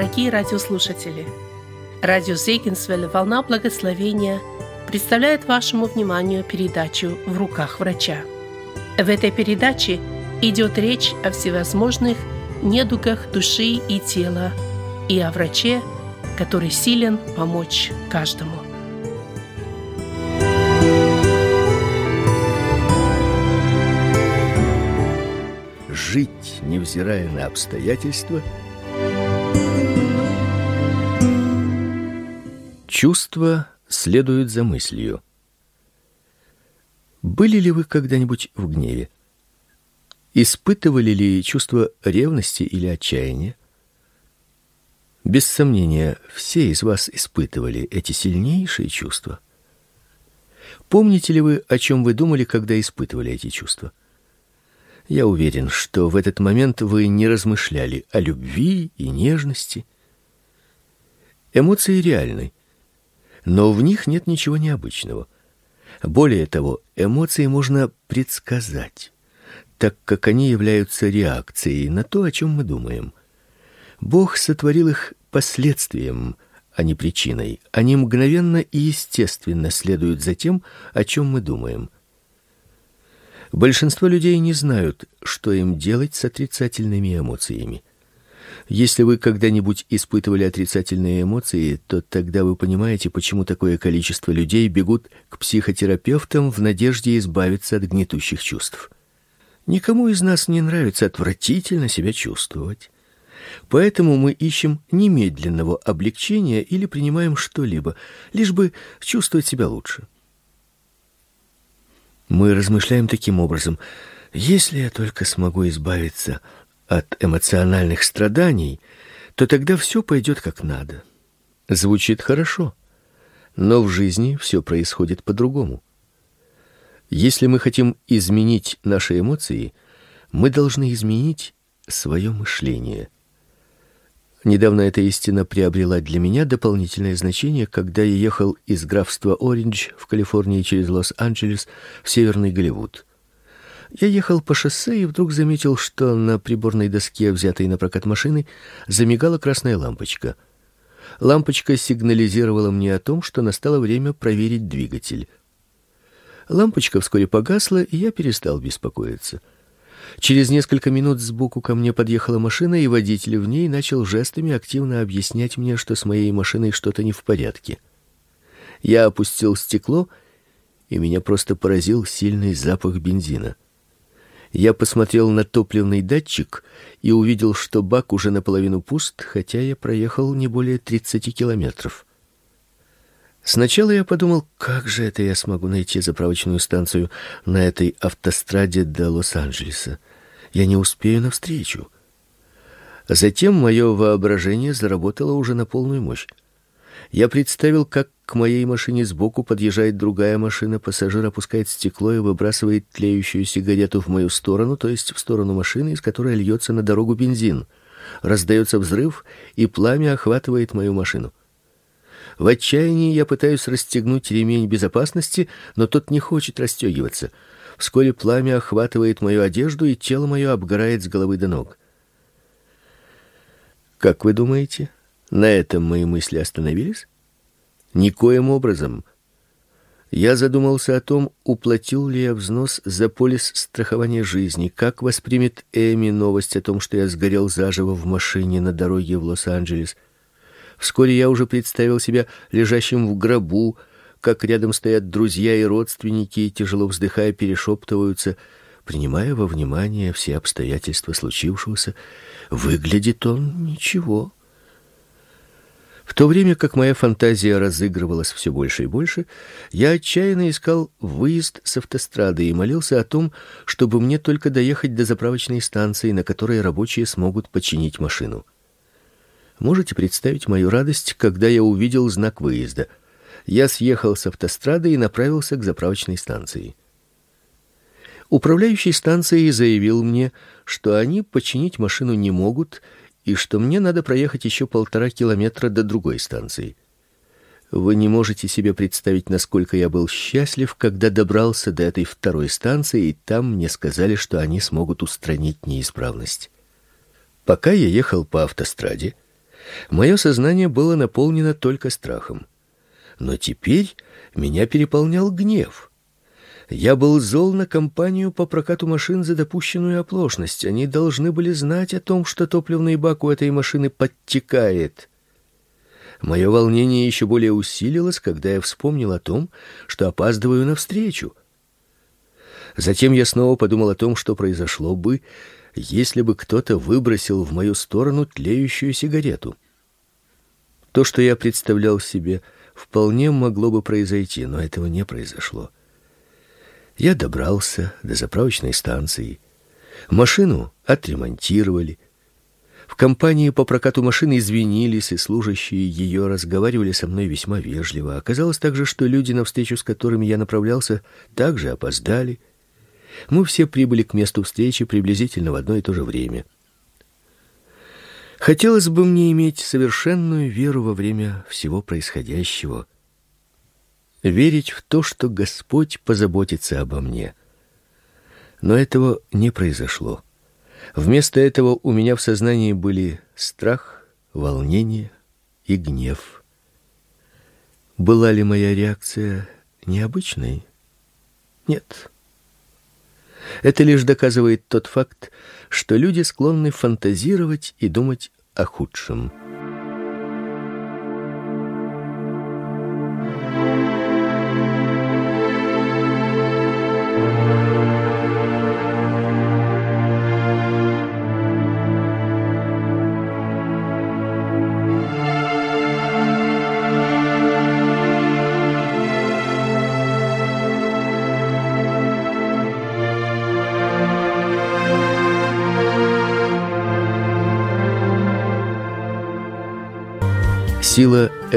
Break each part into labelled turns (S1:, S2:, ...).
S1: Дорогие радиослушатели, радио Зейгенсвелле «Волна благословения» представляет вашему вниманию передачу «В руках врача». В этой передаче идет речь о всевозможных недугах души и тела и о враче, который силен помочь каждому.
S2: Жить, невзирая на обстоятельства – Чувства следуют за мыслью. Были ли вы когда-нибудь в гневе? Испытывали ли чувство ревности или отчаяния? Без сомнения, все из вас испытывали эти сильнейшие чувства. Помните ли вы, о чем вы думали, когда испытывали эти чувства? Я уверен, что в этот момент вы не размышляли о любви и нежности. Эмоции реальны но в них нет ничего необычного. Более того, эмоции можно предсказать, так как они являются реакцией на то, о чем мы думаем. Бог сотворил их последствием, а не причиной. Они мгновенно и естественно следуют за тем, о чем мы думаем. Большинство людей не знают, что им делать с отрицательными эмоциями. Если вы когда-нибудь испытывали отрицательные эмоции, то тогда вы понимаете, почему такое количество людей бегут к психотерапевтам в надежде избавиться от гнетущих чувств. Никому из нас не нравится отвратительно себя чувствовать. Поэтому мы ищем немедленного облегчения или принимаем что-либо, лишь бы чувствовать себя лучше. Мы размышляем таким образом: если я только смогу избавиться от эмоциональных страданий, то тогда все пойдет как надо. Звучит хорошо, но в жизни все происходит по-другому. Если мы хотим изменить наши эмоции, мы должны изменить свое мышление. Недавно эта истина приобрела для меня дополнительное значение, когда я ехал из графства Ориндж в Калифорнии через Лос-Анджелес в северный Голливуд. Я ехал по шоссе и вдруг заметил, что на приборной доске, взятой на прокат машины, замигала красная лампочка. Лампочка сигнализировала мне о том, что настало время проверить двигатель. Лампочка вскоре погасла, и я перестал беспокоиться. Через несколько минут сбоку ко мне подъехала машина, и водитель в ней начал жестами активно объяснять мне, что с моей машиной что-то не в порядке. Я опустил стекло, и меня просто поразил сильный запах бензина. Я посмотрел на топливный датчик и увидел, что бак уже наполовину пуст, хотя я проехал не более 30 километров. Сначала я подумал, как же это я смогу найти заправочную станцию на этой автостраде до Лос-Анджелеса. Я не успею навстречу. Затем мое воображение заработало уже на полную мощь. Я представил, как к моей машине сбоку подъезжает другая машина, пассажир опускает стекло и выбрасывает тлеющую сигарету в мою сторону, то есть в сторону машины, из которой льется на дорогу бензин. Раздается взрыв, и пламя охватывает мою машину. В отчаянии я пытаюсь расстегнуть ремень безопасности, но тот не хочет расстегиваться. Вскоре пламя охватывает мою одежду, и тело мое обгорает с головы до ног. Как вы думаете, на этом мои мысли остановились? Никоим образом. Я задумался о том, уплатил ли я взнос за полис страхования жизни, как воспримет Эми новость о том, что я сгорел заживо в машине на дороге в Лос-Анджелес. Вскоре я уже представил себя лежащим в гробу, как рядом стоят друзья и родственники, и тяжело вздыхая перешептываются, принимая во внимание все обстоятельства случившегося. Выглядит он ничего. В то время как моя фантазия разыгрывалась все больше и больше, я отчаянно искал выезд с автострады и молился о том, чтобы мне только доехать до заправочной станции, на которой рабочие смогут починить машину. Можете представить мою радость, когда я увидел знак выезда. Я съехал с автострады и направился к заправочной станции. Управляющий станцией заявил мне, что они починить машину не могут и что мне надо проехать еще полтора километра до другой станции. Вы не можете себе представить, насколько я был счастлив, когда добрался до этой второй станции, и там мне сказали, что они смогут устранить неисправность. Пока я ехал по автостраде, Мое сознание было наполнено только страхом. Но теперь меня переполнял гнев. Я был зол на компанию по прокату машин за допущенную оплошность. Они должны были знать о том, что топливный бак у этой машины подтекает. Мое волнение еще более усилилось, когда я вспомнил о том, что опаздываю на встречу. Затем я снова подумал о том, что произошло бы, если бы кто-то выбросил в мою сторону тлеющую сигарету. То, что я представлял себе, вполне могло бы произойти, но этого не произошло. Я добрался до заправочной станции. Машину отремонтировали. В компании по прокату машин извинились, и служащие ее разговаривали со мной весьма вежливо. Оказалось также, что люди, на встречу с которыми я направлялся, также опоздали. Мы все прибыли к месту встречи приблизительно в одно и то же время. Хотелось бы мне иметь совершенную веру во время всего происходящего — верить в то, что Господь позаботится обо мне. Но этого не произошло. Вместо этого у меня в сознании были страх, волнение и гнев. Была ли моя реакция необычной? Нет. Это лишь доказывает тот факт, что люди склонны фантазировать и думать о худшем.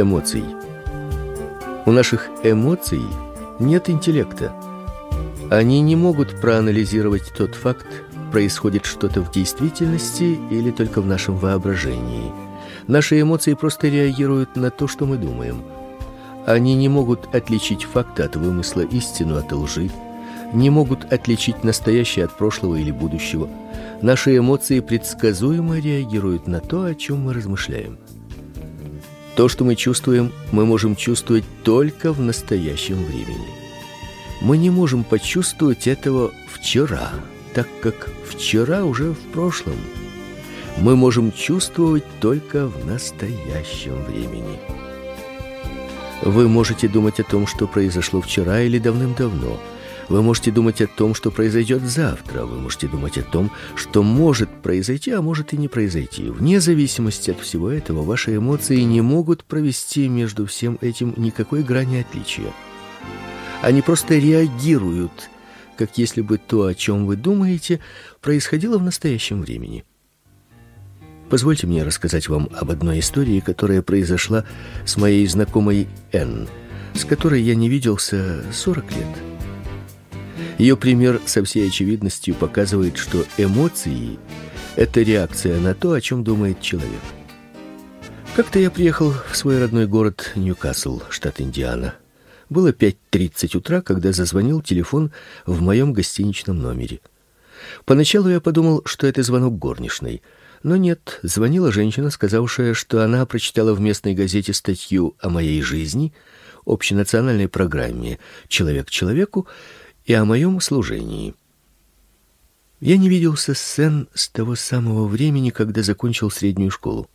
S2: Эмоций. У наших эмоций нет интеллекта. Они не могут проанализировать тот факт, происходит что-то в действительности или только в нашем воображении. Наши эмоции просто реагируют на то, что мы думаем. Они не могут отличить факты от вымысла, истину от лжи, не могут отличить настоящее от прошлого или будущего. Наши эмоции предсказуемо реагируют на то, о чем мы размышляем. То, что мы чувствуем, мы можем чувствовать только в настоящем времени. Мы не можем почувствовать этого вчера, так как вчера уже в прошлом. Мы можем чувствовать только в настоящем времени. Вы можете думать о том, что произошло вчера или давным-давно – вы можете думать о том, что произойдет завтра. Вы можете думать о том, что может произойти, а может и не произойти. Вне зависимости от всего этого, ваши эмоции не могут провести между всем этим никакой грани отличия. Они просто реагируют, как если бы то, о чем вы думаете, происходило в настоящем времени. Позвольте мне рассказать вам об одной истории, которая произошла с моей знакомой Н, с которой я не виделся 40 лет. Ее пример со всей очевидностью показывает, что эмоции – это реакция на то, о чем думает человек. Как-то я приехал в свой родной город Ньюкасл, штат Индиана. Было 5.30 утра, когда зазвонил телефон в моем гостиничном номере. Поначалу я подумал, что это звонок горничной. Но нет, звонила женщина, сказавшая, что она прочитала в местной газете статью о моей жизни, общенациональной программе «Человек человеку», и о моем служении. Я не виделся с Сен с того самого времени, когда закончил среднюю школу.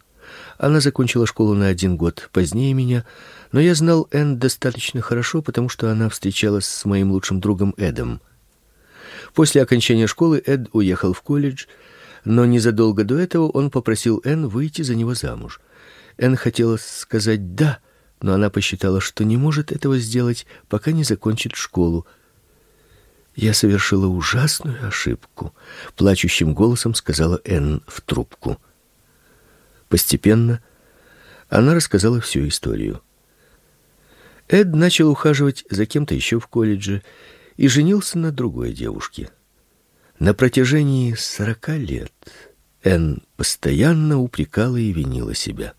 S2: Она закончила школу на один год позднее меня, но я знал Энн достаточно хорошо, потому что она встречалась с моим лучшим другом Эдом. После окончания школы Эд уехал в колледж, но незадолго до этого он попросил Энн выйти за него замуж. Энн хотела сказать «да», но она посчитала, что не может этого сделать, пока не закончит школу, я совершила ужасную ошибку, плачущим голосом сказала Энн в трубку. Постепенно она рассказала всю историю. Эд начал ухаживать за кем-то еще в колледже и женился на другой девушке. На протяжении сорока лет Энн постоянно упрекала и винила себя.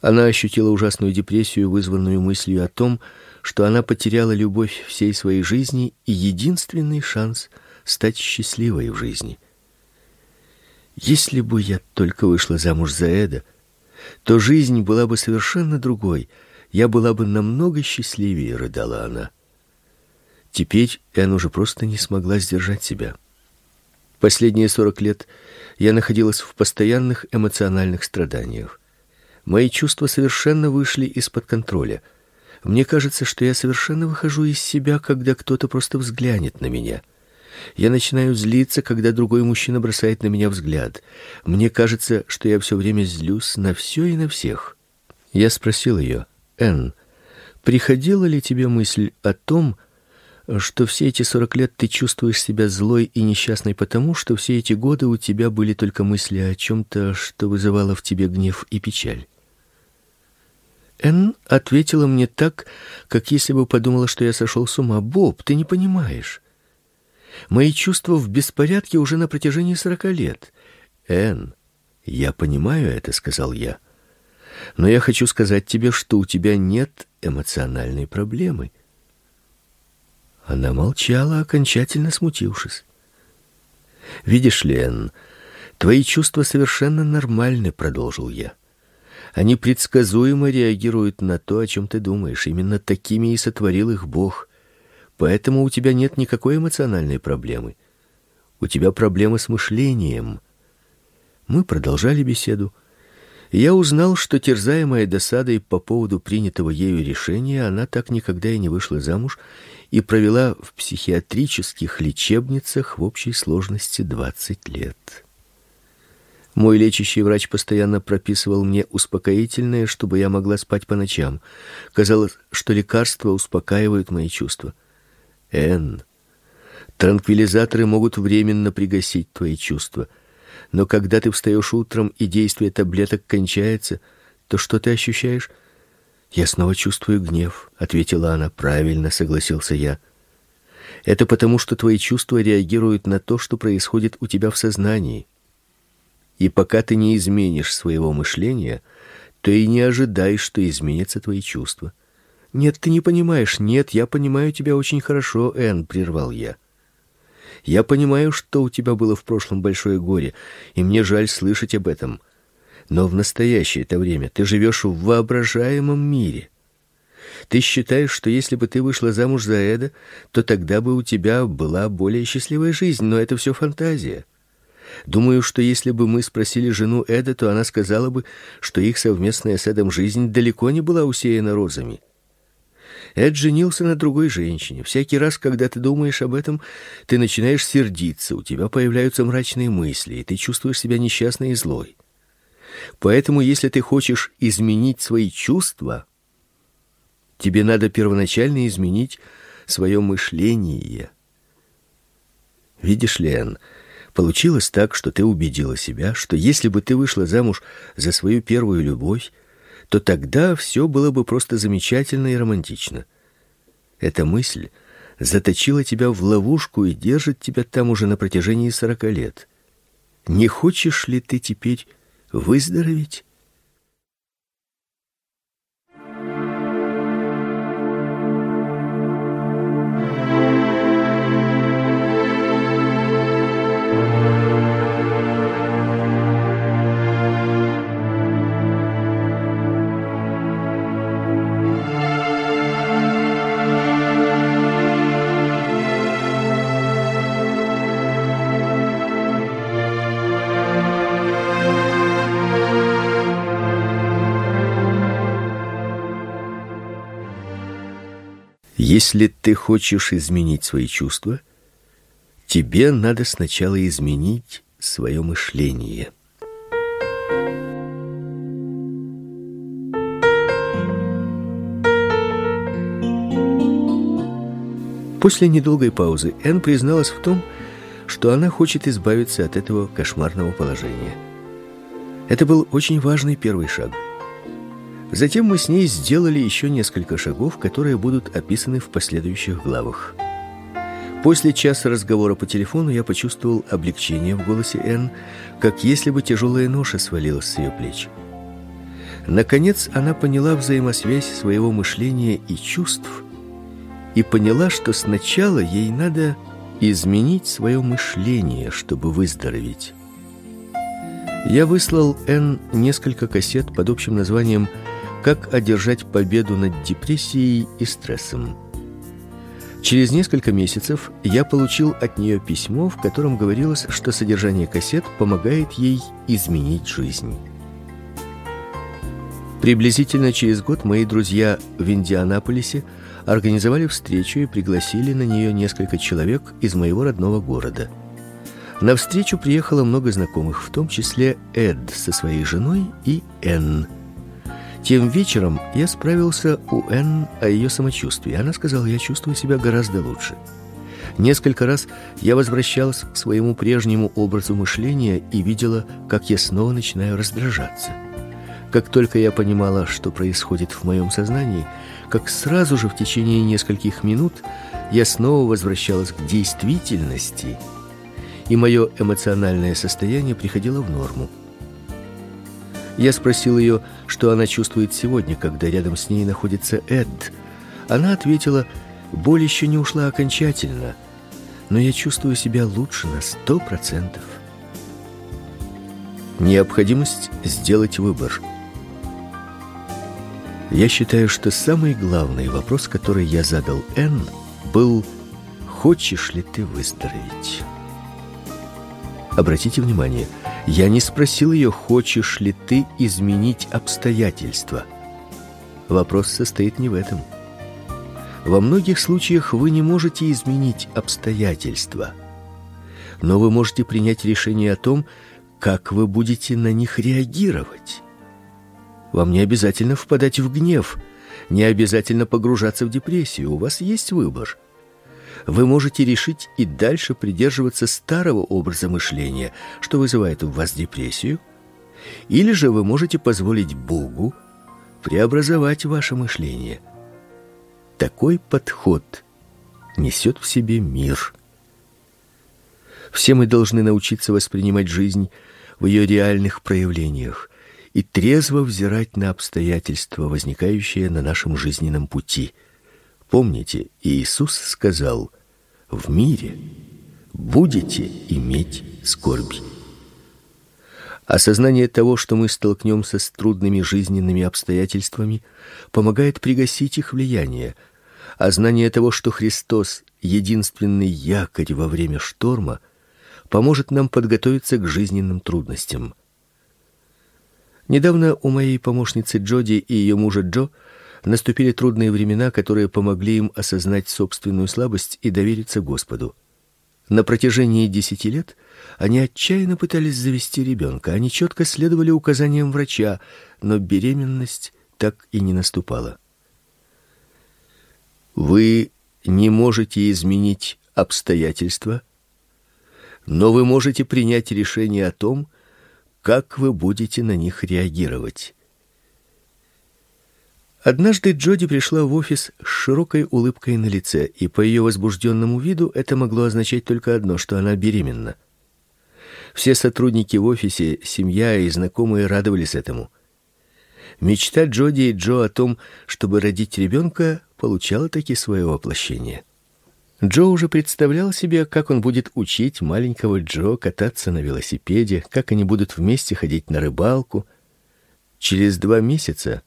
S2: Она ощутила ужасную депрессию, вызванную мыслью о том, что она потеряла любовь всей своей жизни и единственный шанс стать счастливой в жизни. Если бы я только вышла замуж за Эда, то жизнь была бы совершенно другой. Я была бы намного счастливее, рыдала она. Теперь Энн уже просто не смогла сдержать себя. Последние сорок лет я находилась в постоянных эмоциональных страданиях. Мои чувства совершенно вышли из-под контроля. Мне кажется, что я совершенно выхожу из себя, когда кто-то просто взглянет на меня. Я начинаю злиться, когда другой мужчина бросает на меня взгляд. Мне кажется, что я все время злюсь на все и на всех. Я спросил ее: "Энн, приходила ли тебе мысль о том, что все эти сорок лет ты чувствуешь себя злой и несчастной потому, что все эти годы у тебя были только мысли о чем то что вызывало в тебе гнев и печаль. Эн ответила мне так, как если бы подумала, что я сошел с ума. Боб, ты не понимаешь. Мои чувства в беспорядке уже на протяжении сорока лет. Эн, я понимаю это, сказал я. Но я хочу сказать тебе, что у тебя нет эмоциональной проблемы. Она молчала, окончательно смутившись. Видишь ли, Энн, твои чувства совершенно нормальны, продолжил я. Они предсказуемо реагируют на то, о чем ты думаешь. Именно такими и сотворил их Бог. Поэтому у тебя нет никакой эмоциональной проблемы. У тебя проблема с мышлением. Мы продолжали беседу я узнал, что терзаемая досадой по поводу принятого ею решения, она так никогда и не вышла замуж и провела в психиатрических лечебницах в общей сложности 20 лет. Мой лечащий врач постоянно прописывал мне успокоительное, чтобы я могла спать по ночам. Казалось, что лекарства успокаивают мои чувства. Н. Транквилизаторы могут временно пригасить твои чувства — но когда ты встаешь утром и действие таблеток кончается, то что ты ощущаешь? Я снова чувствую гнев, ответила она. Правильно, согласился я. Это потому, что твои чувства реагируют на то, что происходит у тебя в сознании. И пока ты не изменишь своего мышления, то и не ожидай, что изменятся твои чувства. Нет, ты не понимаешь. Нет, я понимаю тебя очень хорошо, Эн, прервал я. Я понимаю, что у тебя было в прошлом большое горе, и мне жаль слышать об этом. Но в настоящее это время ты живешь в воображаемом мире. Ты считаешь, что если бы ты вышла замуж за Эда, то тогда бы у тебя была более счастливая жизнь, но это все фантазия. Думаю, что если бы мы спросили жену Эда, то она сказала бы, что их совместная с Эдом жизнь далеко не была усеяна розами. Эд женился на другой женщине. Всякий раз, когда ты думаешь об этом, ты начинаешь сердиться, у тебя появляются мрачные мысли, и ты чувствуешь себя несчастной и злой. Поэтому, если ты хочешь изменить свои чувства, тебе надо первоначально изменить свое мышление. Видишь ли, Энн, получилось так, что ты убедила себя, что если бы ты вышла замуж за свою первую любовь, то тогда все было бы просто замечательно и романтично. Эта мысль заточила тебя в ловушку и держит тебя там уже на протяжении сорока лет. Не хочешь ли ты теперь выздороветь? Если ты хочешь изменить свои чувства, тебе надо сначала изменить свое мышление. После недолгой паузы Энн призналась в том, что она хочет избавиться от этого кошмарного положения. Это был очень важный первый шаг – Затем мы с ней сделали еще несколько шагов, которые будут описаны в последующих главах. После часа разговора по телефону я почувствовал облегчение в голосе Энн, как если бы тяжелая ноша свалилась с ее плеч. Наконец она поняла взаимосвязь своего мышления и чувств и поняла, что сначала ей надо изменить свое мышление, чтобы выздороветь. Я выслал Н несколько кассет под общим названием «Как одержать победу над депрессией и стрессом». Через несколько месяцев я получил от нее письмо, в котором говорилось, что содержание кассет помогает ей изменить жизнь. Приблизительно через год мои друзья в Индианаполисе организовали встречу и пригласили на нее несколько человек из моего родного города. На встречу приехало много знакомых, в том числе Эд со своей женой и Энн. Тем вечером я справился у Энн о ее самочувствии. Она сказала: "Я чувствую себя гораздо лучше". Несколько раз я возвращалась к своему прежнему образу мышления и видела, как я снова начинаю раздражаться. Как только я понимала, что происходит в моем сознании, как сразу же в течение нескольких минут я снова возвращалась к действительности, и мое эмоциональное состояние приходило в норму. Я спросил ее, что она чувствует сегодня, когда рядом с ней находится Эд. Она ответила: "Боль еще не ушла окончательно, но я чувствую себя лучше на сто процентов". Необходимость сделать выбор. Я считаю, что самый главный вопрос, который я задал Н, был: "Хочешь ли ты выздороветь?" Обратите внимание, я не спросил ее, хочешь ли ты изменить обстоятельства. Вопрос состоит не в этом. Во многих случаях вы не можете изменить обстоятельства, но вы можете принять решение о том, как вы будете на них реагировать. Вам не обязательно впадать в гнев, не обязательно погружаться в депрессию, у вас есть выбор вы можете решить и дальше придерживаться старого образа мышления, что вызывает в вас депрессию, или же вы можете позволить Богу преобразовать ваше мышление. Такой подход несет в себе мир. Все мы должны научиться воспринимать жизнь в ее реальных проявлениях и трезво взирать на обстоятельства, возникающие на нашем жизненном пути – Помните, Иисус сказал: "В мире будете иметь скорби". Осознание того, что мы столкнемся с трудными жизненными обстоятельствами, помогает пригасить их влияние. А знание того, что Христос единственный якорь во время шторма, поможет нам подготовиться к жизненным трудностям. Недавно у моей помощницы Джоди и ее мужа Джо Наступили трудные времена, которые помогли им осознать собственную слабость и довериться Господу. На протяжении десяти лет они отчаянно пытались завести ребенка. Они четко следовали указаниям врача, но беременность так и не наступала. Вы не можете изменить обстоятельства, но вы можете принять решение о том, как вы будете на них реагировать. Однажды Джоди пришла в офис с широкой улыбкой на лице, и по ее возбужденному виду это могло означать только одно, что она беременна. Все сотрудники в офисе, семья и знакомые радовались этому. Мечта Джоди и Джо о том, чтобы родить ребенка, получала таки свое воплощение. Джо уже представлял себе, как он будет учить маленького Джо кататься на велосипеде, как они будут вместе ходить на рыбалку. Через два месяца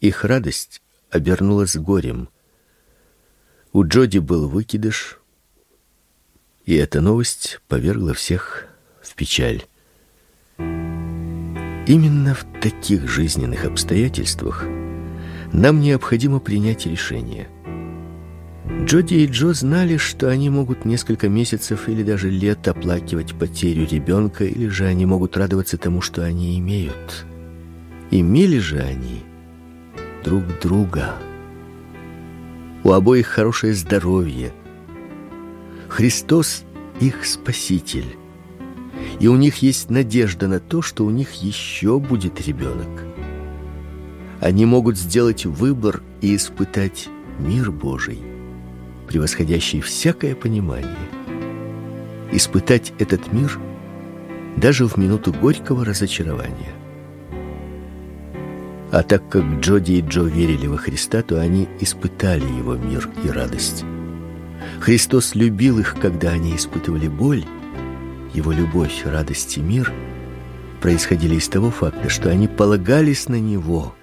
S2: их радость обернулась горем. У Джоди был выкидыш, и эта новость повергла всех в печаль. Именно в таких жизненных обстоятельствах нам необходимо принять решение. Джоди и Джо знали, что они могут несколько месяцев или даже лет оплакивать потерю ребенка, или же они могут радоваться тому, что они имеют. Имели же они друг друга. У обоих хорошее здоровье. Христос их спаситель. И у них есть надежда на то, что у них еще будет ребенок. Они могут сделать выбор и испытать мир Божий, превосходящий всякое понимание. Испытать этот мир даже в минуту горького разочарования. А так как Джоди и Джо верили во Христа, то они испытали его мир и радость. Христос любил их, когда они испытывали боль. Его любовь, радость и мир происходили из того факта, что они полагались на него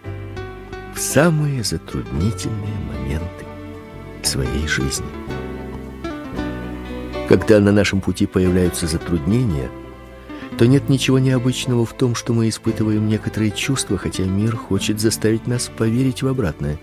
S2: в самые затруднительные моменты своей жизни. Когда на нашем пути появляются затруднения, то нет ничего необычного в том, что мы испытываем некоторые чувства, хотя мир хочет заставить нас поверить в обратное.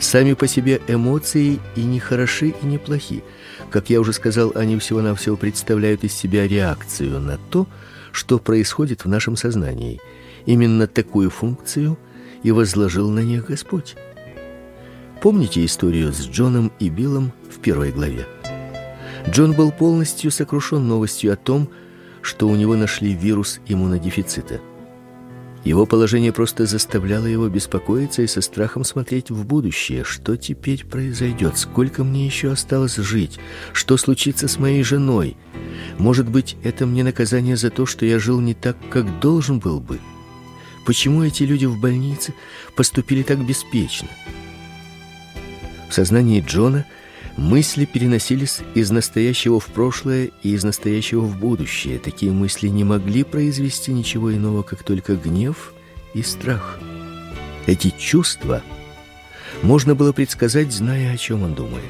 S2: Сами по себе эмоции и не хороши, и не плохи. Как я уже сказал, они всего-навсего представляют из себя реакцию на то, что происходит в нашем сознании. Именно такую функцию и возложил на них Господь. Помните историю с Джоном и Биллом в первой главе? Джон был полностью сокрушен новостью о том, что у него нашли вирус иммунодефицита. Его положение просто заставляло его беспокоиться и со страхом смотреть в будущее. Что теперь произойдет? Сколько мне еще осталось жить? Что случится с моей женой? Может быть, это мне наказание за то, что я жил не так, как должен был бы? Почему эти люди в больнице поступили так беспечно? В сознании Джона Мысли переносились из настоящего в прошлое и из настоящего в будущее. Такие мысли не могли произвести ничего иного, как только гнев и страх. Эти чувства можно было предсказать, зная, о чем он думает.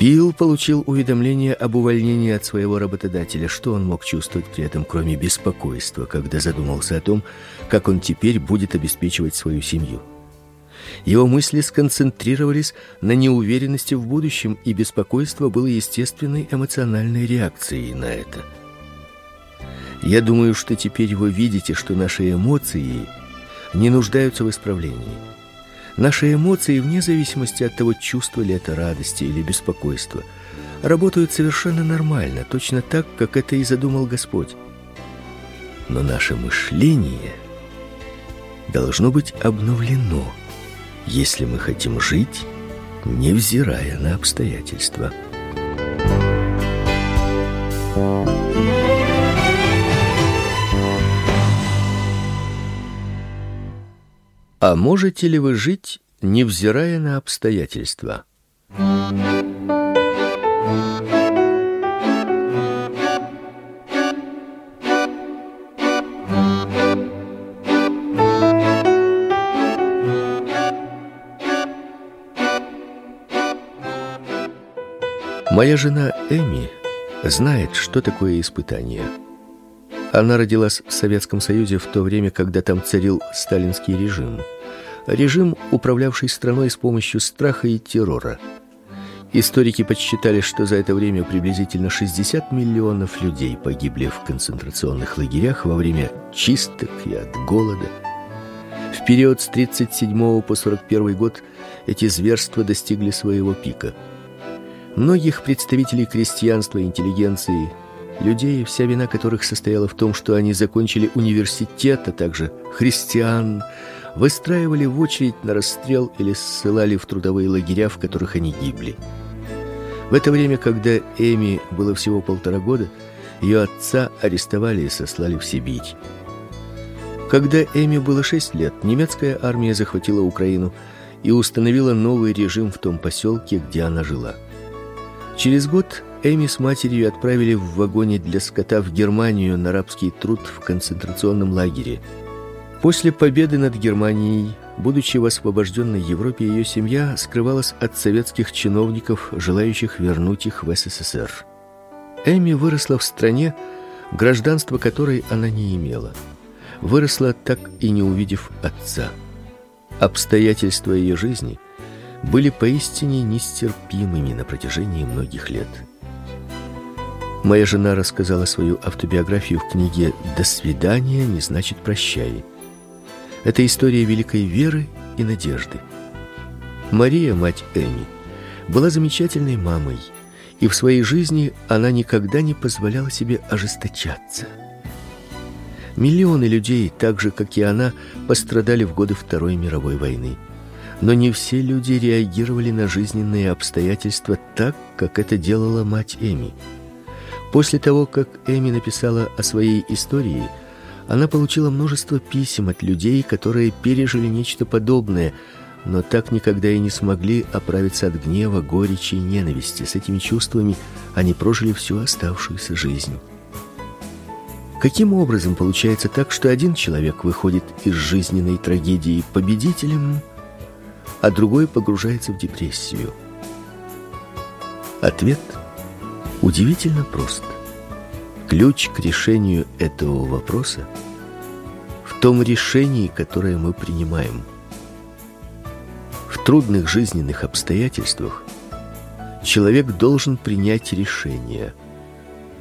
S2: Билл получил уведомление об увольнении от своего работодателя. Что он мог чувствовать при этом, кроме беспокойства, когда задумался о том, как он теперь будет обеспечивать свою семью? Его мысли сконцентрировались на неуверенности в будущем, и беспокойство было естественной эмоциональной реакцией на это. Я думаю, что теперь вы видите, что наши эмоции не нуждаются в исправлении. Наши эмоции, вне зависимости от того, чувство ли это радости или беспокойства, работают совершенно нормально, точно так, как это и задумал Господь. Но наше мышление должно быть обновлено – если мы хотим жить, невзирая на обстоятельства. А можете ли вы жить, невзирая на обстоятельства? Моя жена Эми знает, что такое испытание. Она родилась в Советском Союзе в то время, когда там царил сталинский режим. Режим, управлявший страной с помощью страха и террора. Историки подсчитали, что за это время приблизительно 60 миллионов людей погибли в концентрационных лагерях во время чисток и от голода. В период с 37 по 41 год эти зверства достигли своего пика – Многих представителей крестьянства, интеллигенции, людей, вся вина которых состояла в том, что они закончили университет, а также христиан, выстраивали в очередь на расстрел или ссылали в трудовые лагеря, в которых они гибли. В это время, когда Эми было всего полтора года, ее отца арестовали и сослали в Сибирь. Когда Эми было шесть лет, немецкая армия захватила Украину и установила новый режим в том поселке, где она жила. Через год Эми с матерью отправили в вагоне для скота в Германию на рабский труд в концентрационном лагере. После победы над Германией, будучи в освобожденной Европе, ее семья скрывалась от советских чиновников, желающих вернуть их в СССР. Эми выросла в стране, гражданство которой она не имела. Выросла так и не увидев отца. Обстоятельства ее жизни – были поистине нестерпимыми на протяжении многих лет. Моя жена рассказала свою автобиографию в книге «До свидания не значит прощай». Это история великой веры и надежды. Мария, мать Эми, была замечательной мамой, и в своей жизни она никогда не позволяла себе ожесточаться. Миллионы людей, так же как и она, пострадали в годы Второй мировой войны. Но не все люди реагировали на жизненные обстоятельства так, как это делала мать Эми. После того, как Эми написала о своей истории, она получила множество писем от людей, которые пережили нечто подобное, но так никогда и не смогли оправиться от гнева, горечи и ненависти. С этими чувствами они прожили всю оставшуюся жизнь. Каким образом получается так, что один человек выходит из жизненной трагедии победителем, а другой погружается в депрессию? Ответ удивительно прост. Ключ к решению этого вопроса в том решении, которое мы принимаем. В трудных жизненных обстоятельствах человек должен принять решение,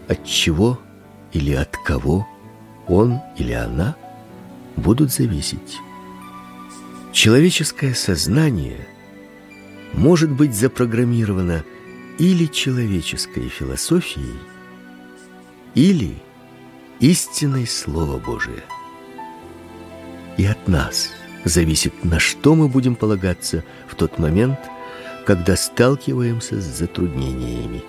S2: от чего или от кого он или она будут зависеть. Человеческое сознание может быть запрограммировано или человеческой философией, или истиной Слова Божия. И от нас зависит, на что мы будем полагаться в тот момент, когда сталкиваемся с затруднениями.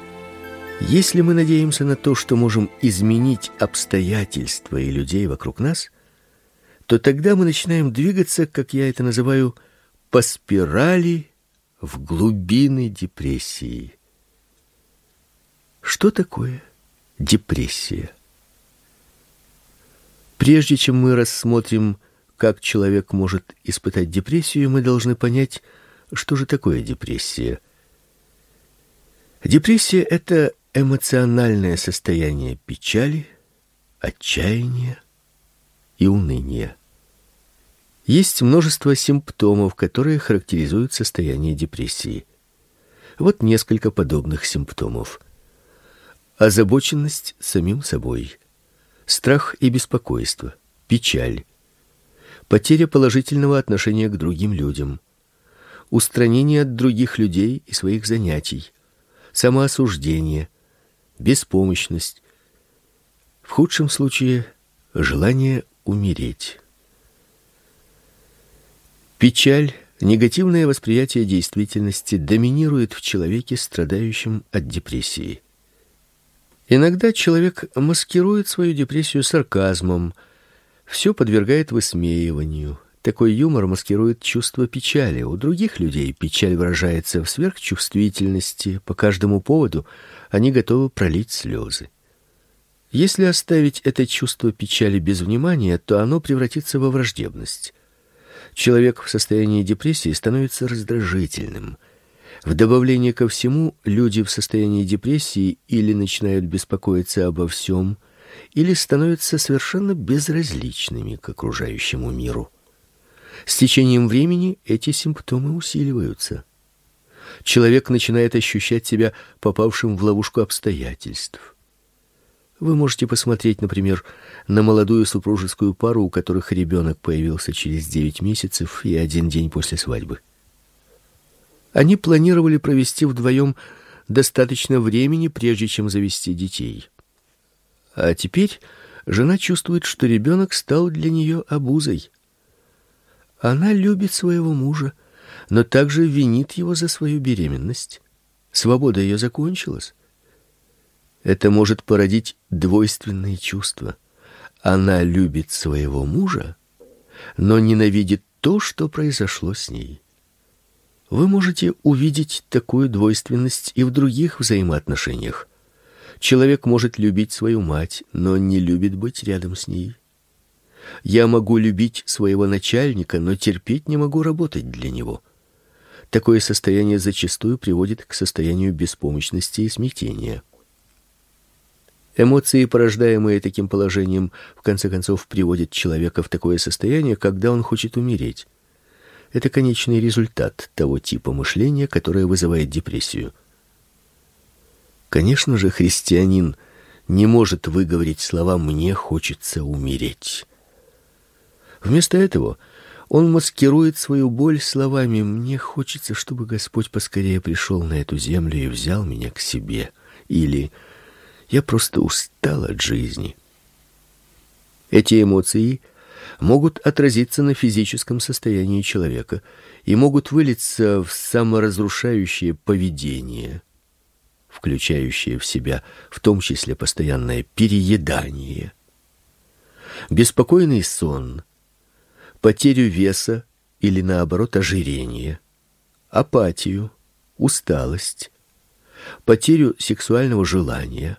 S2: Если мы надеемся на то, что можем изменить обстоятельства и людей вокруг нас, то тогда мы начинаем двигаться, как я это называю, по спирали в глубины депрессии. Что такое депрессия? Прежде чем мы рассмотрим, как человек может испытать депрессию, мы должны понять, что же такое депрессия. Депрессия это эмоциональное состояние печали, отчаяния и уныния. Есть множество симптомов, которые характеризуют состояние депрессии. Вот несколько подобных симптомов. Озабоченность самим собой, страх и беспокойство, печаль, потеря положительного отношения к другим людям, устранение от других людей и своих занятий, самоосуждение, беспомощность, в худшем случае желание умереть. Печаль, негативное восприятие действительности доминирует в человеке, страдающем от депрессии. Иногда человек маскирует свою депрессию сарказмом, все подвергает высмеиванию. Такой юмор маскирует чувство печали. У других людей печаль выражается в сверхчувствительности, по каждому поводу они готовы пролить слезы. Если оставить это чувство печали без внимания, то оно превратится во враждебность. Человек в состоянии депрессии становится раздражительным. В добавление ко всему, люди в состоянии депрессии или начинают беспокоиться обо всем, или становятся совершенно безразличными к окружающему миру. С течением времени эти симптомы усиливаются. Человек начинает ощущать себя попавшим в ловушку обстоятельств. Вы можете посмотреть, например, на молодую супружескую пару, у которых ребенок появился через девять месяцев и один день после свадьбы. Они планировали провести вдвоем достаточно времени, прежде чем завести детей. А теперь жена чувствует, что ребенок стал для нее обузой. Она любит своего мужа, но также винит его за свою беременность. Свобода ее закончилась. Это может породить двойственные чувства. Она любит своего мужа, но ненавидит то, что произошло с ней. Вы можете увидеть такую двойственность и в других взаимоотношениях. Человек может любить свою мать, но не любит быть рядом с ней. Я могу любить своего начальника, но терпеть не могу работать для него. Такое состояние зачастую приводит к состоянию беспомощности и смятения. Эмоции, порождаемые таким положением, в конце концов приводят человека в такое состояние, когда он хочет умереть. Это конечный результат того типа мышления, которое вызывает депрессию. Конечно же, христианин не может выговорить слова «мне хочется умереть». Вместо этого он маскирует свою боль словами «мне хочется, чтобы Господь поскорее пришел на эту землю и взял меня к себе» или «я просто устал от жизни». Эти эмоции могут отразиться на физическом состоянии человека и могут вылиться в саморазрушающее поведение – включающее в себя в том числе постоянное переедание, беспокойный сон, потерю веса или наоборот ожирение, апатию, усталость, потерю сексуального желания,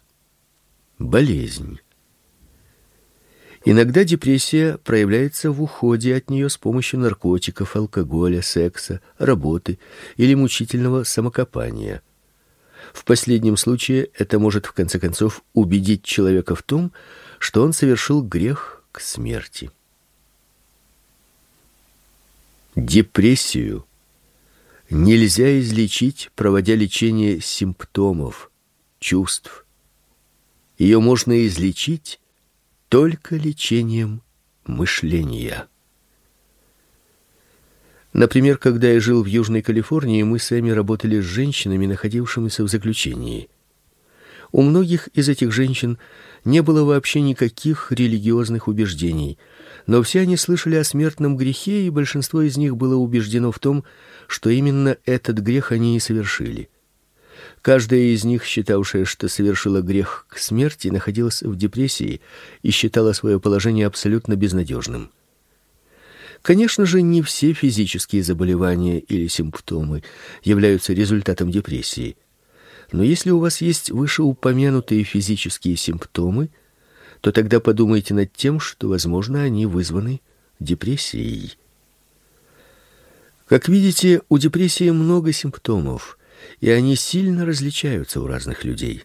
S2: болезнь. Иногда депрессия проявляется в уходе от нее с помощью наркотиков, алкоголя, секса, работы или мучительного самокопания. В последнем случае это может в конце концов убедить человека в том, что он совершил грех к смерти. Депрессию нельзя излечить, проводя лечение симптомов, чувств. Ее можно излечить только лечением мышления. Например, когда я жил в Южной Калифорнии, мы сами работали с женщинами, находившимися в заключении. У многих из этих женщин не было вообще никаких религиозных убеждений, но все они слышали о смертном грехе, и большинство из них было убеждено в том, что именно этот грех они и совершили. Каждая из них, считавшая, что совершила грех к смерти, находилась в депрессии и считала свое положение абсолютно безнадежным. Конечно же, не все физические заболевания или симптомы являются результатом депрессии. Но если у вас есть вышеупомянутые физические симптомы, то тогда подумайте над тем, что, возможно, они вызваны депрессией. Как видите, у депрессии много симптомов, и они сильно различаются у разных людей.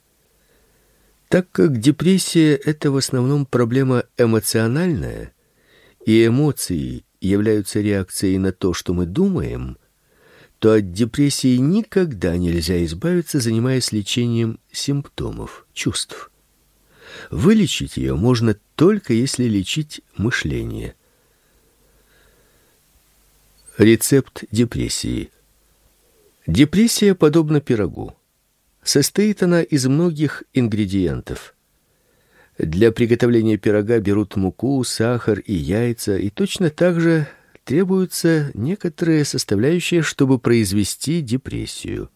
S2: Так как депрессия это в основном проблема эмоциональная, и эмоции являются реакцией на то, что мы думаем, то от депрессии никогда нельзя избавиться, занимаясь лечением симптомов, чувств. Вылечить ее можно только если лечить мышление. Рецепт депрессии. Депрессия подобна пирогу. Состоит она из многих ингредиентов. Для приготовления пирога берут муку, сахар и яйца, и точно так же требуются некоторые составляющие, чтобы произвести депрессию.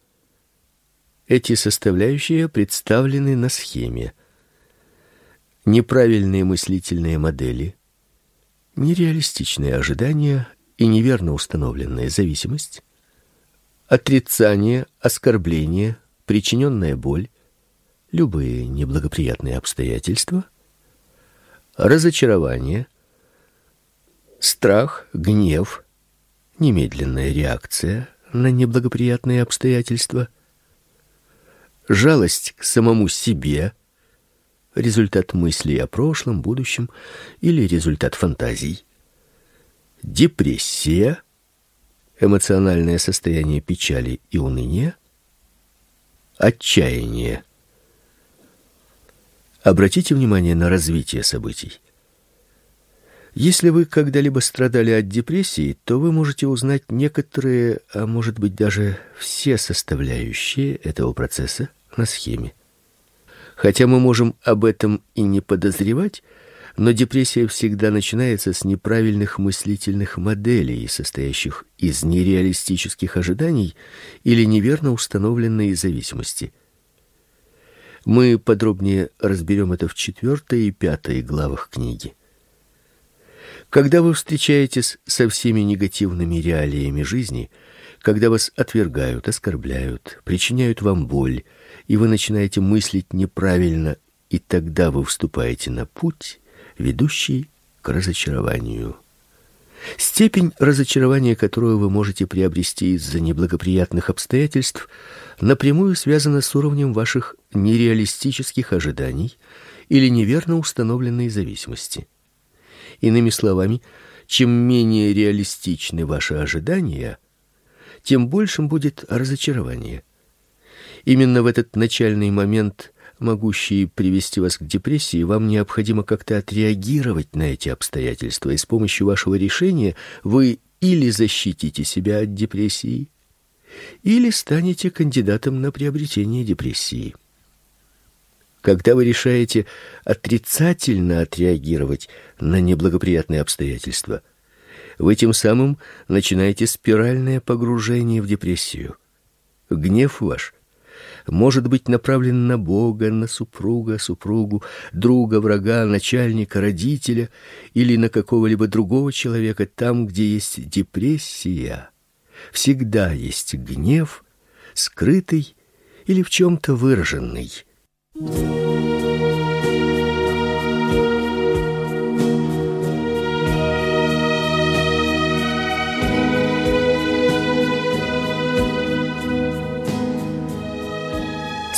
S2: Эти составляющие представлены на схеме. Неправильные мыслительные модели, нереалистичные ожидания и неверно установленная зависимость, отрицание, оскорбление, причиненная боль, любые неблагоприятные обстоятельства, разочарование, страх, гнев, немедленная реакция на неблагоприятные обстоятельства, жалость к самому себе, результат мыслей о прошлом, будущем или результат фантазий, депрессия, эмоциональное состояние печали и уныния, отчаяние. Обратите внимание на развитие событий. Если вы когда-либо страдали от депрессии, то вы можете узнать некоторые, а может быть даже все составляющие этого процесса на схеме. Хотя мы можем об этом и не подозревать, но депрессия всегда начинается с неправильных мыслительных моделей, состоящих из нереалистических ожиданий или неверно установленной зависимости. Мы подробнее разберем это в четвертой и пятой главах книги. Когда вы встречаетесь со всеми негативными реалиями жизни, когда вас отвергают, оскорбляют, причиняют вам боль, и вы начинаете мыслить неправильно, и тогда вы вступаете на путь, ведущий к разочарованию. Степень разочарования, которую вы можете приобрести из-за неблагоприятных обстоятельств, напрямую связана с уровнем ваших нереалистических ожиданий или неверно установленной зависимости. Иными словами, чем менее реалистичны ваши ожидания, тем большим будет разочарование. Именно в этот начальный момент могущие привести вас к депрессии, вам необходимо как-то отреагировать на эти обстоятельства, и с помощью вашего решения вы или защитите себя от депрессии, или станете кандидатом на приобретение депрессии. Когда вы решаете отрицательно отреагировать на неблагоприятные обстоятельства, вы тем самым начинаете спиральное погружение в депрессию. Гнев ваш может быть направлен на Бога, на супруга, супругу, друга, врага, начальника, родителя или на какого-либо другого человека там, где есть депрессия. Всегда есть гнев, скрытый или в чем то выраженный.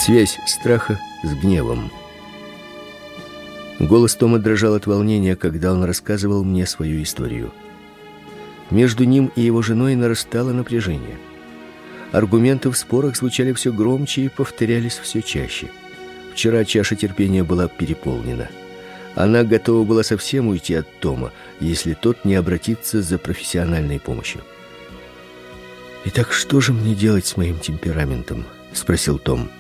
S2: Связь страха с гневом. Голос Тома дрожал от волнения, когда он рассказывал мне свою историю. Между ним и его женой нарастало напряжение. Аргументы в спорах звучали все громче и повторялись все чаще. Вчера чаша терпения была переполнена. Она готова была совсем уйти от Тома, если тот не обратится за профессиональной помощью. Итак, что же мне делать с моим темпераментом? спросил Том.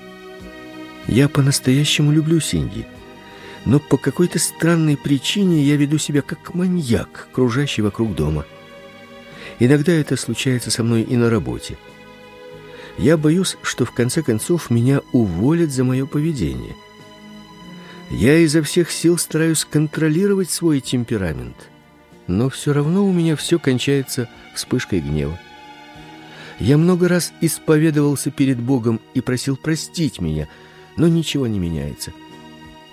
S2: Я по-настоящему люблю Синди, но по какой-то странной причине я веду себя как маньяк, кружащий вокруг дома. Иногда это случается со мной и на работе. Я боюсь, что в конце концов меня уволят за мое поведение. Я изо всех сил стараюсь контролировать свой темперамент, но все равно у меня все кончается вспышкой гнева. Я много раз исповедовался перед Богом и просил простить меня, но ничего не меняется.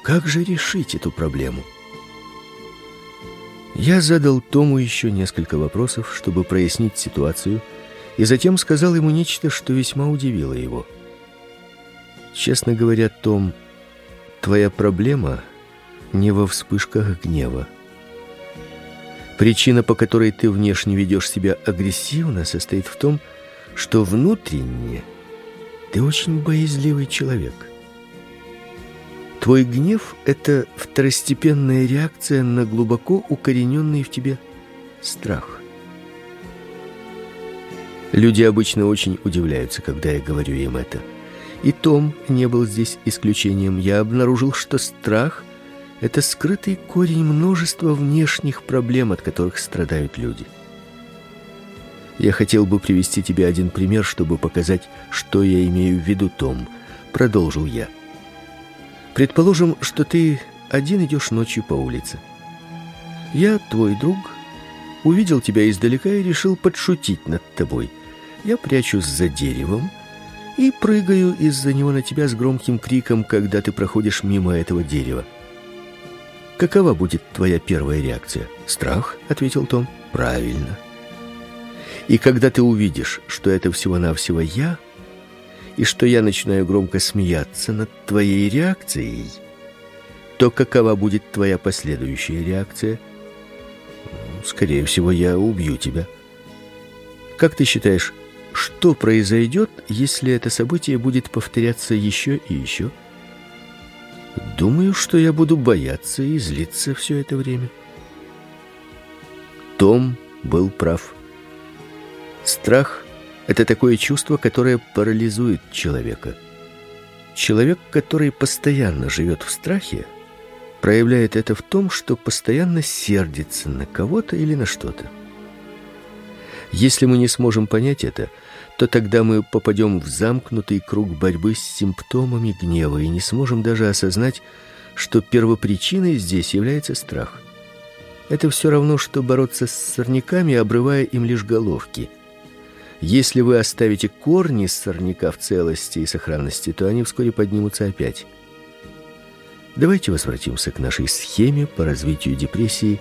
S2: Как же решить эту проблему? Я задал Тому еще несколько вопросов, чтобы прояснить ситуацию, и затем сказал ему нечто, что весьма удивило его. Честно говоря, Том, твоя проблема не во вспышках гнева. Причина, по которой ты внешне ведешь себя агрессивно, состоит в том, что внутренне ты очень боязливый человек. Твой гнев это второстепенная реакция на глубоко укорененный в тебе страх. Люди обычно очень удивляются, когда я говорю им это. И Том не был здесь исключением. Я обнаружил, что страх это скрытый корень множества внешних проблем, от которых страдают люди. Я хотел бы привести тебе один пример, чтобы показать, что я имею в виду, Том, продолжил я. Предположим, что ты один идешь ночью по улице. Я, твой друг, увидел тебя издалека и решил подшутить над тобой. Я прячусь за деревом и прыгаю из-за него на тебя с громким криком, когда ты проходишь мимо этого дерева. Какова будет твоя первая реакция? Страх, ответил Том. Правильно. И когда ты увидишь, что это всего-навсего я, и что я начинаю громко смеяться над твоей реакцией, то какова будет твоя последующая реакция? Скорее всего, я убью тебя. Как ты считаешь, что произойдет, если это событие будет повторяться еще и еще? Думаю, что я буду бояться и злиться все это время. Том был прав. Страх это такое чувство, которое парализует человека. Человек, который постоянно живет в страхе, проявляет это в том, что постоянно сердится на кого-то или на что-то. Если мы не сможем понять это, то тогда мы попадем в замкнутый круг борьбы с симптомами гнева и не сможем даже осознать, что первопричиной здесь является страх. Это все равно что бороться с сорняками, обрывая им лишь головки. Если вы оставите корни сорняка в целости и сохранности, то они вскоре поднимутся опять. Давайте возвратимся к нашей схеме по развитию депрессии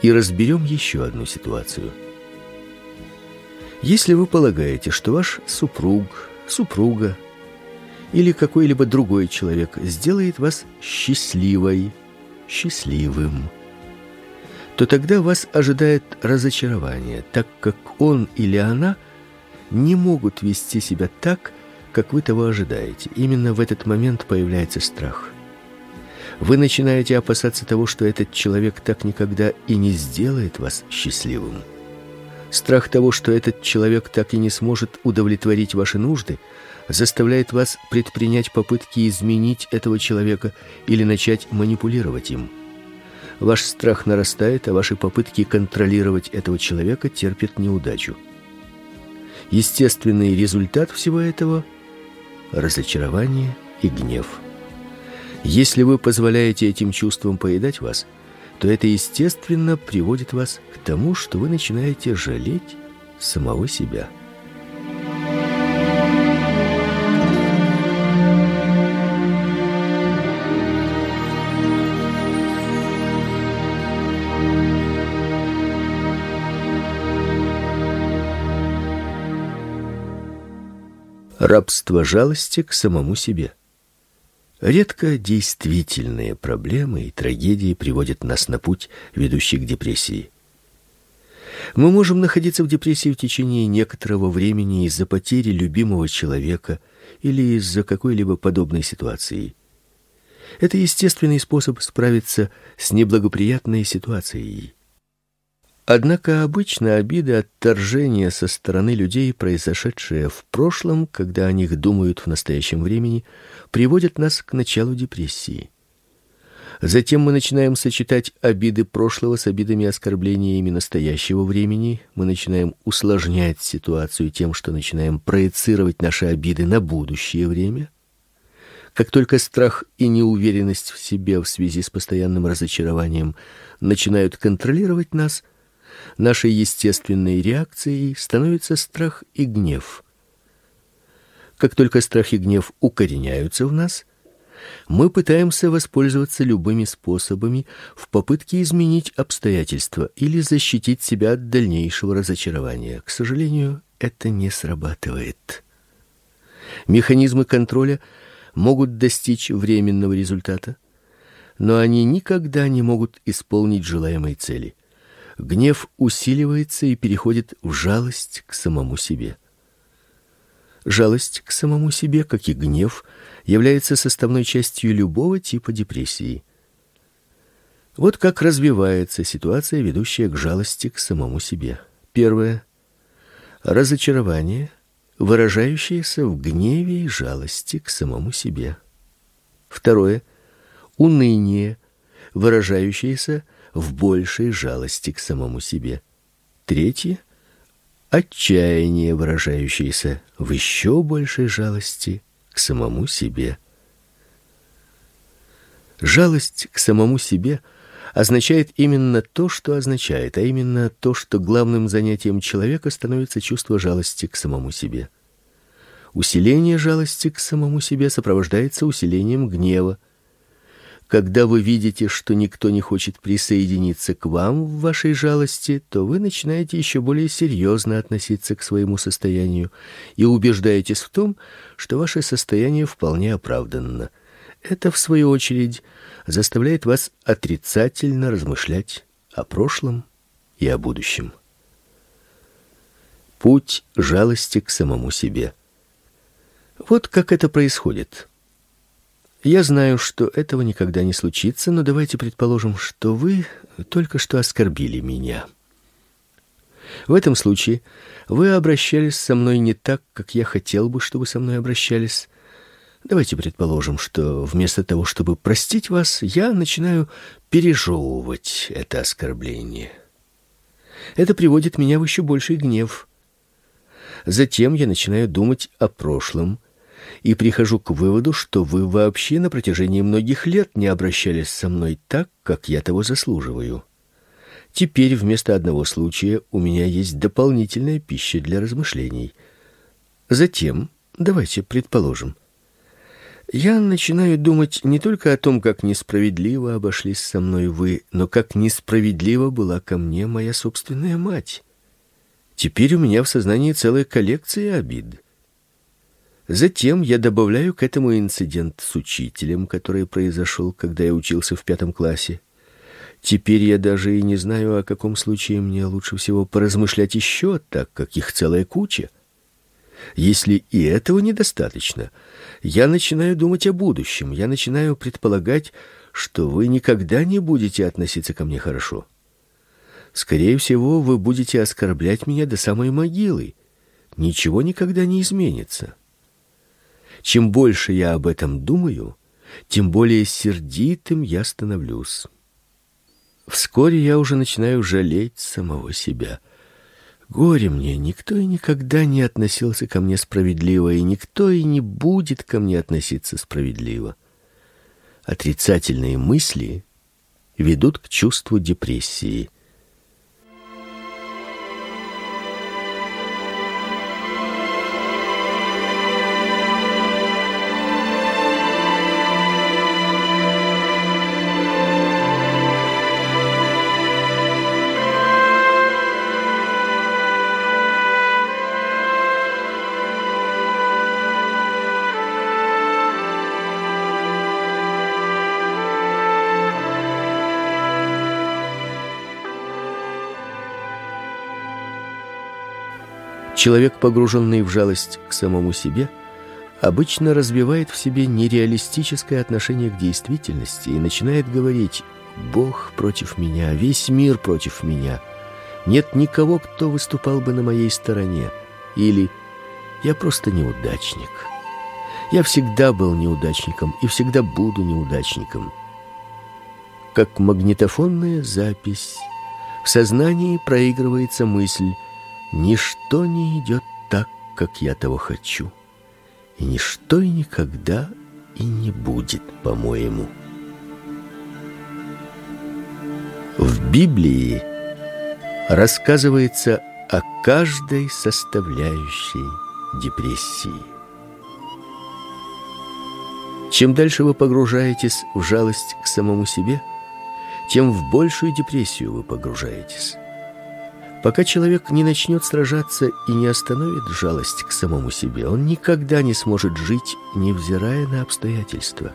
S2: и разберем еще одну ситуацию. Если вы полагаете, что ваш супруг, супруга или какой-либо другой человек сделает вас счастливой, счастливым, то тогда вас ожидает разочарование, так как он или она – не могут вести себя так, как вы того ожидаете. Именно в этот момент появляется страх. Вы начинаете опасаться того, что этот человек так никогда и не сделает вас счастливым. Страх того, что этот человек так и не сможет удовлетворить ваши нужды, заставляет вас предпринять попытки изменить этого человека или начать манипулировать им. Ваш страх нарастает, а ваши попытки контролировать этого человека терпят неудачу. Естественный результат всего этого разочарование и гнев. Если вы позволяете этим чувствам поедать вас, то это естественно приводит вас к тому, что вы начинаете жалеть самого себя. Рабство жалости к самому себе. Редко действительные проблемы и трагедии приводят нас на путь, ведущий к депрессии. Мы можем находиться в депрессии в течение некоторого времени из-за потери любимого человека или из-за какой-либо подобной ситуации. Это естественный способ справиться с неблагоприятной ситуацией. Однако обычно обиды, отторжения со стороны людей, произошедшие в прошлом, когда о них думают в настоящем времени, приводят нас к началу депрессии. Затем мы начинаем сочетать обиды прошлого с обидами и оскорблениями настоящего времени. Мы начинаем усложнять ситуацию тем, что начинаем проецировать наши обиды на будущее время. Как только страх и неуверенность в себе в связи с постоянным разочарованием начинают контролировать нас – нашей естественной реакцией становится страх и гнев. Как только страх и гнев укореняются в нас, мы пытаемся воспользоваться любыми способами в попытке изменить обстоятельства или защитить себя от дальнейшего разочарования. К сожалению, это не срабатывает. Механизмы контроля могут достичь временного результата, но они никогда не могут исполнить желаемой цели гнев усиливается и переходит в жалость к самому себе. Жалость к самому себе, как и гнев, является составной частью любого типа депрессии. Вот как развивается ситуация, ведущая к жалости к самому себе. Первое разочарование, выражающееся в гневе и жалости к самому себе. Второе уныние, выражающееся в большей жалости к самому себе. Третье отчаяние, выражающееся в еще большей жалости к самому себе. Жалость к самому себе означает именно то, что означает, а именно то, что главным занятием человека становится чувство жалости к самому себе. Усиление жалости к самому себе сопровождается усилением гнева, когда вы видите, что никто не хочет присоединиться к вам в вашей жалости, то вы начинаете еще более серьезно относиться к своему состоянию и убеждаетесь в том, что ваше состояние вполне оправданно. Это в свою очередь заставляет вас отрицательно размышлять о прошлом и о будущем. Путь жалости к самому себе. Вот как это происходит. Я знаю, что этого никогда не случится, но давайте предположим, что вы только что оскорбили меня. В этом случае вы обращались со мной не так, как я хотел бы, чтобы со мной обращались. Давайте предположим, что вместо того, чтобы простить вас, я начинаю пережевывать это оскорбление. Это приводит меня в еще больший гнев. Затем я начинаю думать о прошлом и прихожу к выводу, что вы вообще на протяжении многих лет не обращались со мной так, как я того заслуживаю. Теперь вместо одного случая у меня есть дополнительная пища для размышлений. Затем, давайте предположим, я начинаю думать не только о том, как несправедливо обошлись со мной вы, но как несправедлива была ко мне моя собственная мать. Теперь у меня в сознании целая коллекция обид. Затем я добавляю к этому инцидент с учителем, который произошел, когда я учился в пятом классе. Теперь я даже и не знаю, о каком случае мне лучше всего поразмышлять еще, так как их целая куча. Если и этого недостаточно, я начинаю думать о будущем. Я начинаю предполагать, что вы никогда не будете относиться ко мне хорошо. Скорее всего, вы будете оскорблять меня до самой могилы. Ничего никогда не изменится. Чем больше я об этом думаю, тем более сердитым я становлюсь. Вскоре я уже начинаю жалеть самого себя. Горе мне, никто и никогда не относился ко мне справедливо, и никто и не будет ко мне относиться справедливо. Отрицательные мысли ведут к чувству депрессии. Человек, погруженный в жалость к самому себе, обычно развивает в себе нереалистическое отношение к действительности и начинает говорить «Бог против меня, весь мир против меня, нет никого, кто выступал бы на моей стороне» или «Я просто неудачник». Я всегда был неудачником и всегда буду неудачником. Как магнитофонная запись, в сознании проигрывается мысль «Ничто не идет так, как я того хочу, и ничто и никогда и не будет, по-моему». В Библии рассказывается о каждой составляющей депрессии. Чем дальше вы погружаетесь в жалость к самому себе, тем в большую депрессию вы погружаетесь. Пока человек не начнет сражаться и не остановит жалость к самому себе, он никогда не сможет жить, невзирая на обстоятельства.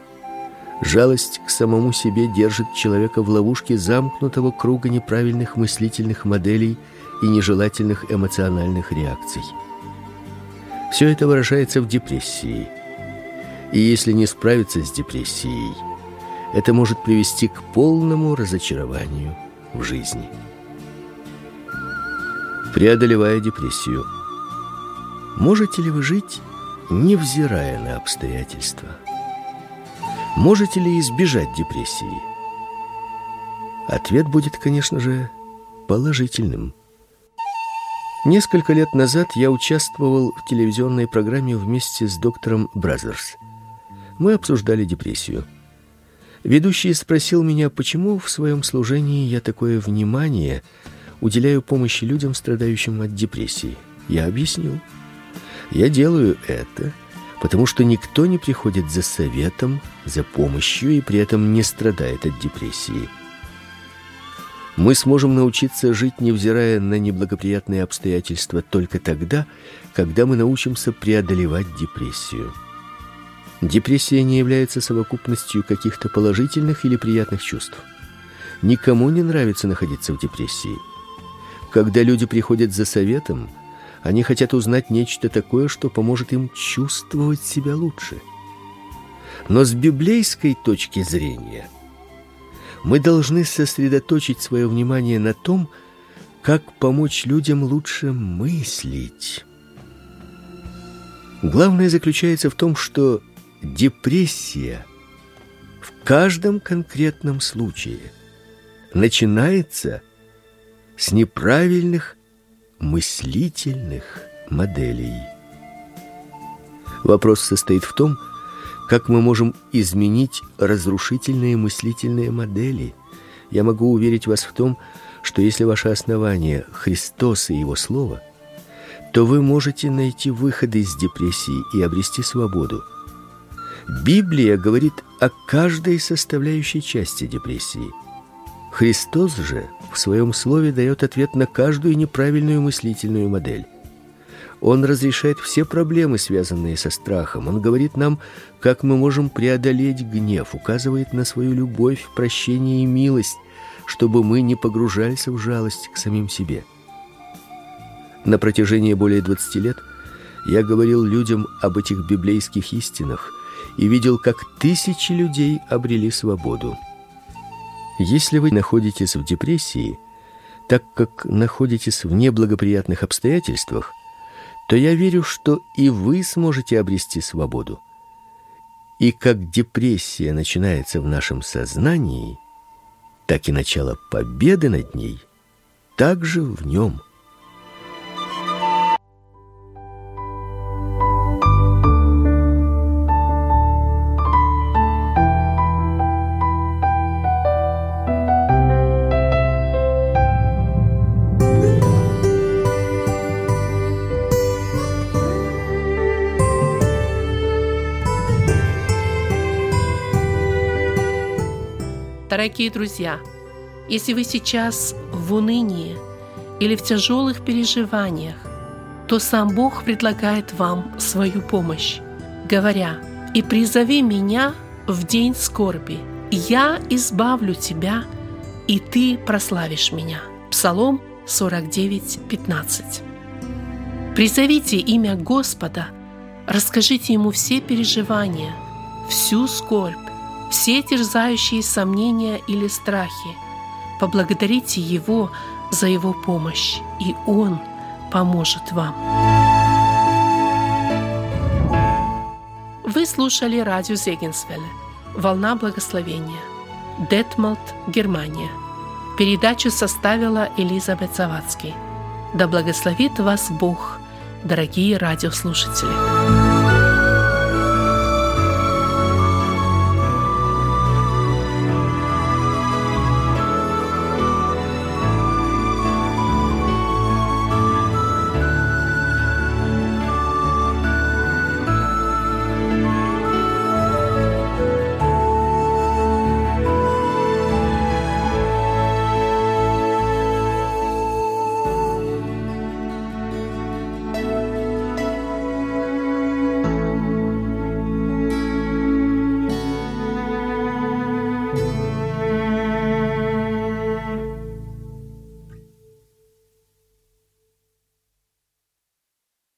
S2: Жалость к самому себе держит человека в ловушке замкнутого круга неправильных мыслительных моделей и нежелательных эмоциональных реакций. Все это выражается в депрессии – и если не справиться с депрессией, это может привести к полному разочарованию в жизни. Преодолевая депрессию, можете ли вы жить, невзирая на обстоятельства? Можете ли избежать депрессии? Ответ будет, конечно же, положительным. Несколько лет назад я участвовал в телевизионной программе вместе с доктором Бразерс – мы обсуждали депрессию. Ведущий спросил меня, почему в своем служении я такое внимание уделяю помощи людям, страдающим от депрессии. Я объяснил. Я делаю это, потому что никто не приходит за советом, за помощью и при этом не страдает от депрессии. Мы сможем научиться жить, невзирая на неблагоприятные обстоятельства, только тогда, когда мы научимся преодолевать депрессию. Депрессия не является совокупностью каких-то положительных или приятных чувств. Никому не нравится находиться в депрессии. Когда люди приходят за советом, они хотят узнать нечто такое, что поможет им чувствовать себя лучше. Но с библейской точки зрения мы должны сосредоточить свое внимание на том, как помочь людям лучше мыслить. Главное заключается в том, что депрессия в каждом конкретном случае начинается с неправильных мыслительных моделей. Вопрос состоит в том, как мы можем изменить разрушительные мыслительные модели. Я могу уверить вас в том, что если ваше основание Христос и его слово, то вы можете найти выходы из депрессии и обрести свободу. Библия говорит о каждой составляющей части депрессии. Христос же в своем слове дает ответ на каждую неправильную мыслительную модель. Он разрешает все проблемы, связанные со страхом. Он говорит нам, как мы можем преодолеть гнев, указывает на свою любовь, прощение и милость, чтобы мы не погружались в жалость к самим себе. На протяжении более 20 лет я говорил людям об этих библейских истинах – и видел, как тысячи людей обрели свободу. Если вы находитесь в депрессии, так как находитесь в неблагоприятных обстоятельствах, то я верю, что и вы сможете обрести свободу. И как депрессия начинается в нашем сознании, так и начало победы над ней также в нем –
S1: Дорогие друзья, если вы сейчас в унынии или в тяжелых переживаниях, то сам Бог предлагает вам свою помощь, говоря, «И призови меня в день скорби, я избавлю тебя, и ты прославишь меня». Псалом 49, 15. Призовите имя Господа, расскажите Ему все переживания, всю скорбь, все терзающие сомнения или страхи. Поблагодарите Его за Его помощь, и Он поможет вам. Вы слушали радио Зегенсвелле «Волна благословения», Детмалт, Германия. Передачу составила Элизабет Завадский. Да благословит вас Бог, дорогие радиослушатели.